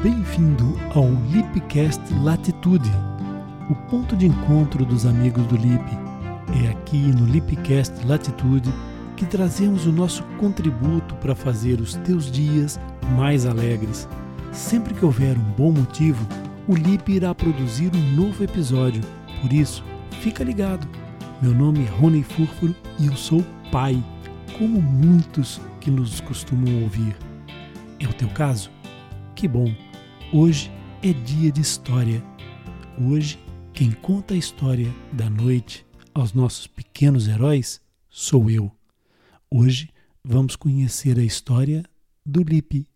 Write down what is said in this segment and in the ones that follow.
Bem-vindo ao Lipcast Latitude, o ponto de encontro dos amigos do Lip. É aqui no Lipcast Latitude que trazemos o nosso contributo para fazer os teus dias mais alegres. Sempre que houver um bom motivo, o Lip irá produzir um novo episódio. Por isso, fica ligado. Meu nome é Rony Furfuro e eu sou pai, como muitos que nos costumam ouvir. É o teu caso? Que bom! Hoje é dia de história. Hoje, quem conta a história da noite aos nossos pequenos heróis sou eu. Hoje vamos conhecer a história do Lipe.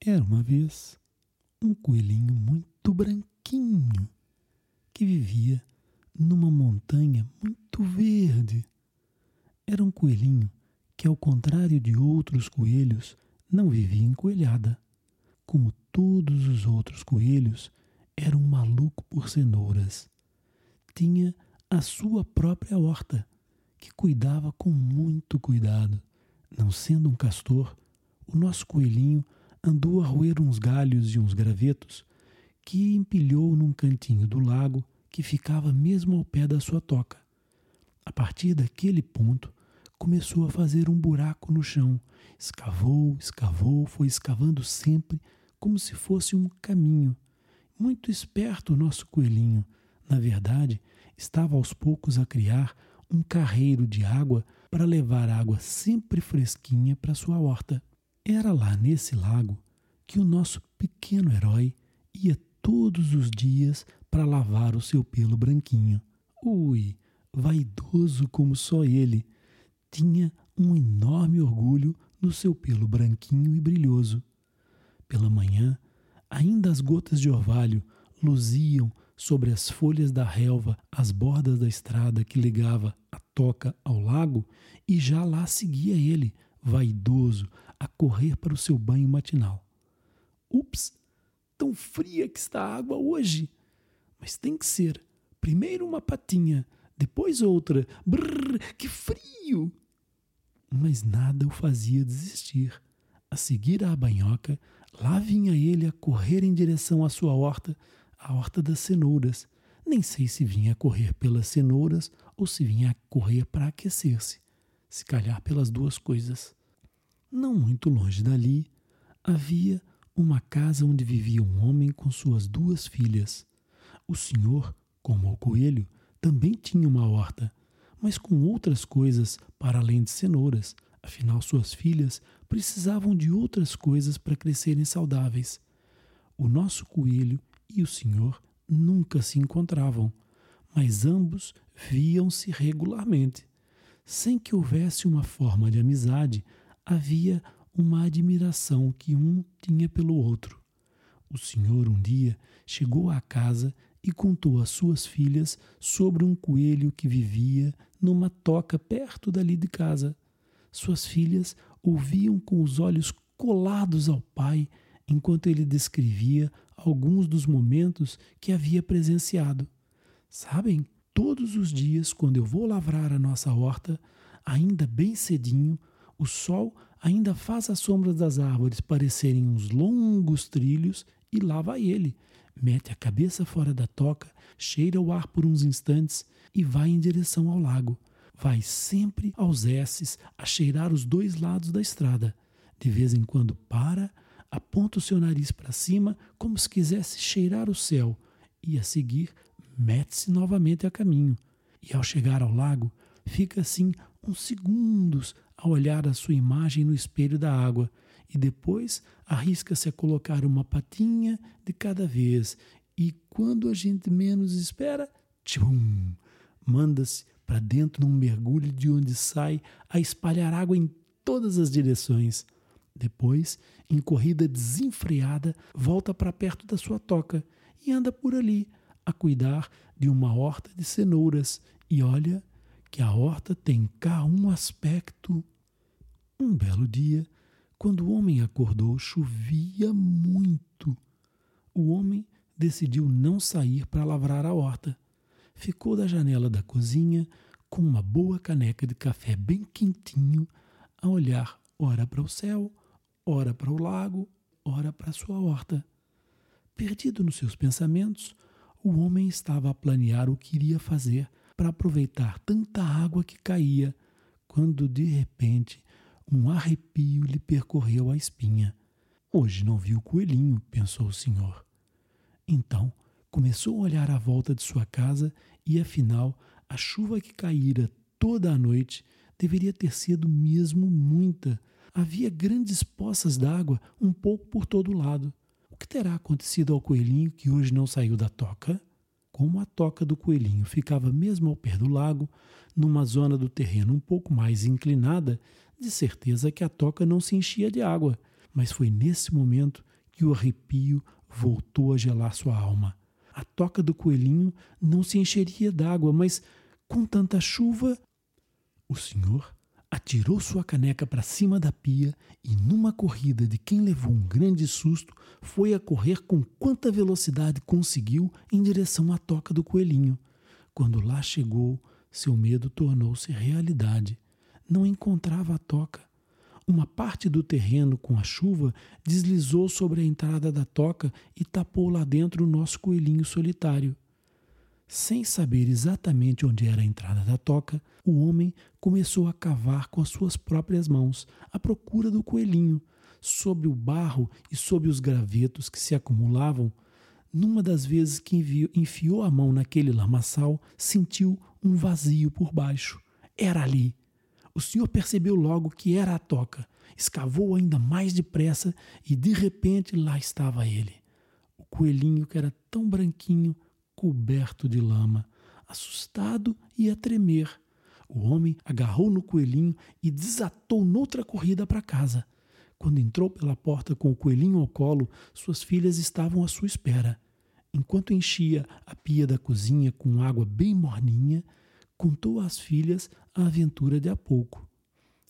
Era uma vez um coelhinho muito branquinho que vivia numa montanha muito verde. Era um coelhinho que, ao contrário de outros coelhos, não vivia encoelhada. Como todos os outros coelhos, era um maluco por cenouras. Tinha a sua própria horta, que cuidava com muito cuidado. Não sendo um castor, o nosso coelhinho andou a roer uns galhos e uns gravetos que empilhou num cantinho do lago que ficava mesmo ao pé da sua toca. A partir daquele ponto, começou a fazer um buraco no chão. Escavou, escavou, foi escavando sempre como se fosse um caminho. Muito esperto o nosso coelhinho. Na verdade, estava aos poucos a criar um carreiro de água para levar água sempre fresquinha para sua horta. Era lá nesse lago que o nosso pequeno herói ia todos os dias para lavar o seu pelo branquinho. Ui, vaidoso como só ele, tinha um enorme orgulho no seu pelo branquinho e brilhoso. Pela manhã, ainda as gotas de orvalho luziam sobre as folhas da relva às bordas da estrada que ligava a toca ao lago, e já lá seguia ele, vaidoso, a correr para o seu banho matinal. Ups! Tão fria que está a água hoje! Mas tem que ser. Primeiro uma patinha, depois outra. Brrr, que frio! Mas nada o fazia desistir. A seguir à banhoca, lá vinha ele a correr em direção à sua horta, a horta das cenouras. Nem sei se vinha a correr pelas cenouras ou se vinha a correr para aquecer-se, se calhar pelas duas coisas. Não muito longe dali, havia uma casa onde vivia um homem com suas duas filhas. O senhor, como o coelho, também tinha uma horta mas com outras coisas para além de cenouras. Afinal, suas filhas precisavam de outras coisas para crescerem saudáveis. O nosso coelho e o senhor nunca se encontravam, mas ambos viam-se regularmente. Sem que houvesse uma forma de amizade, havia uma admiração que um tinha pelo outro. O senhor um dia chegou à casa e contou às suas filhas sobre um coelho que vivia numa toca perto dali de casa. Suas filhas ouviam com os olhos colados ao pai enquanto ele descrevia alguns dos momentos que havia presenciado. Sabem, todos os dias, quando eu vou lavrar a nossa horta, ainda bem cedinho, o sol ainda faz as sombras das árvores parecerem uns longos trilhos e lá vai ele. Mete a cabeça fora da toca, cheira o ar por uns instantes e vai em direção ao lago. Vai sempre aos S's a cheirar os dois lados da estrada. De vez em quando para, aponta o seu nariz para cima como se quisesse cheirar o céu e a seguir mete-se novamente a caminho. E ao chegar ao lago, fica assim uns segundos a olhar a sua imagem no espelho da água e depois arrisca-se a colocar uma patinha de cada vez. E quando a gente menos espera, tchum, manda-se para dentro num mergulho de onde sai a espalhar água em todas as direções. Depois, em corrida desenfreada, volta para perto da sua toca e anda por ali a cuidar de uma horta de cenouras. E olha que a horta tem cá um aspecto. Um belo dia, quando o homem acordou, chovia muito. O homem decidiu não sair para lavrar a horta ficou da janela da cozinha com uma boa caneca de café bem quentinho a olhar ora para o céu, ora para o lago, ora para sua horta. Perdido nos seus pensamentos, o homem estava a planear o que iria fazer para aproveitar tanta água que caía, quando de repente um arrepio lhe percorreu a espinha. Hoje não vi o coelhinho, pensou o senhor. Então começou a olhar à volta de sua casa e, afinal, a chuva que caíra toda a noite deveria ter sido mesmo muita. Havia grandes poças d'água um pouco por todo lado. O que terá acontecido ao coelhinho que hoje não saiu da toca? Como a toca do coelhinho ficava mesmo ao pé do lago, numa zona do terreno um pouco mais inclinada, de certeza que a toca não se enchia de água. Mas foi nesse momento que o arrepio voltou a gelar sua alma. A toca do coelhinho não se encheria d'água, mas com tanta chuva. O senhor atirou sua caneca para cima da pia e, numa corrida de quem levou um grande susto, foi a correr com quanta velocidade conseguiu em direção à toca do coelhinho. Quando lá chegou, seu medo tornou-se realidade. Não encontrava a toca. Uma parte do terreno com a chuva deslizou sobre a entrada da toca e tapou lá dentro o nosso coelhinho solitário. Sem saber exatamente onde era a entrada da toca, o homem começou a cavar com as suas próprias mãos, à procura do coelhinho. Sobre o barro e sob os gravetos que se acumulavam, numa das vezes que enfiou a mão naquele lamaçal, sentiu um vazio por baixo. Era ali. O senhor percebeu logo que era a toca. Escavou ainda mais depressa e de repente lá estava ele. O coelhinho que era tão branquinho, coberto de lama, assustado e a tremer. O homem agarrou no coelhinho e desatou noutra corrida para casa. Quando entrou pela porta com o coelhinho ao colo, suas filhas estavam à sua espera. Enquanto enchia a pia da cozinha com água bem morninha, contou às filhas a aventura de há pouco.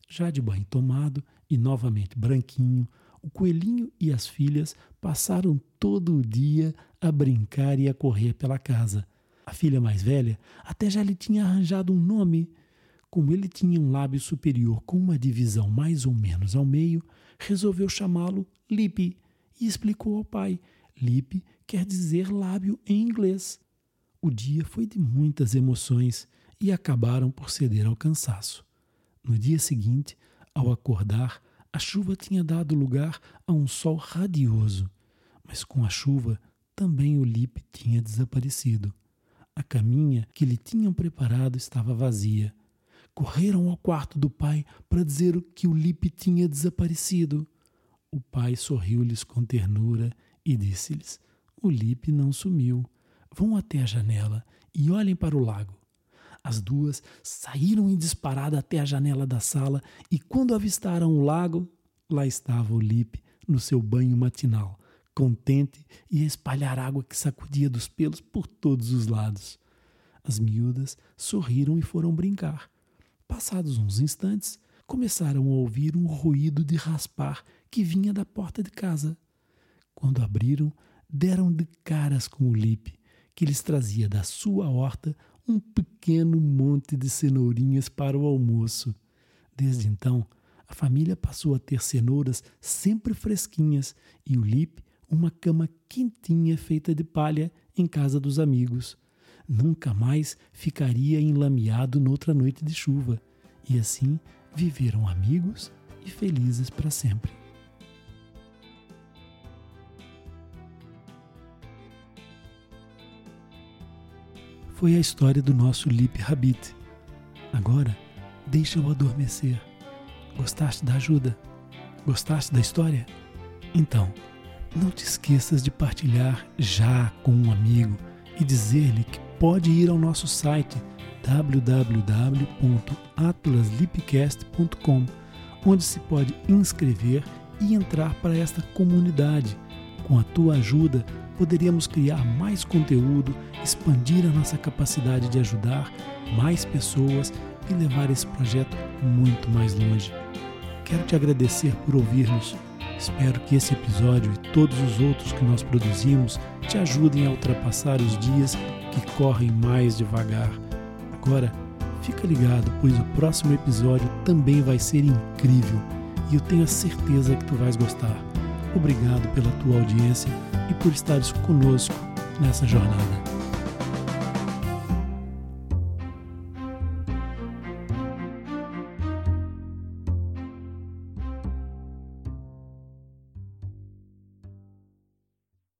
Já de banho tomado e novamente branquinho, o coelhinho e as filhas passaram todo o dia a brincar e a correr pela casa. A filha mais velha até já lhe tinha arranjado um nome. Como ele tinha um lábio superior com uma divisão mais ou menos ao meio, resolveu chamá-lo Lipe e explicou ao pai: Lipe quer dizer lábio em inglês. O dia foi de muitas emoções e acabaram por ceder ao cansaço. No dia seguinte, ao acordar, a chuva tinha dado lugar a um sol radioso, mas com a chuva também o Lipe tinha desaparecido. A caminha que lhe tinham preparado estava vazia. Correram ao quarto do pai para dizer que o Lipe tinha desaparecido. O pai sorriu-lhes com ternura e disse-lhes: O Lipe não sumiu. Vão até a janela e olhem para o lago. As duas saíram em disparada até a janela da sala e, quando avistaram o lago, lá estava o Lipe no seu banho matinal, contente e a espalhar água que sacudia dos pelos por todos os lados. As miúdas sorriram e foram brincar. Passados uns instantes, começaram a ouvir um ruído de raspar que vinha da porta de casa. Quando abriram, deram de caras com o Lipe, que lhes trazia da sua horta um pequeno monte de cenourinhas para o almoço. Desde então, a família passou a ter cenouras sempre fresquinhas e o Lipe uma cama quentinha feita de palha em casa dos amigos. Nunca mais ficaria enlameado noutra noite de chuva. E assim viveram amigos e felizes para sempre. Foi a história do nosso Lip Rabbit. Agora, deixa-o adormecer. Gostaste da ajuda? Gostaste da história? Então, não te esqueças de partilhar já com um amigo e dizer-lhe que pode ir ao nosso site www.atlaslipcast.com, onde se pode inscrever e entrar para esta comunidade. Com a tua ajuda, poderíamos criar mais conteúdo, expandir a nossa capacidade de ajudar mais pessoas e levar esse projeto muito mais longe. Quero te agradecer por ouvir-nos. Espero que esse episódio e todos os outros que nós produzimos te ajudem a ultrapassar os dias que correm mais devagar. Agora, fica ligado, pois o próximo episódio também vai ser incrível. e eu tenho a certeza que tu vais gostar. Obrigado pela tua audiência e por estares conosco nessa jornada.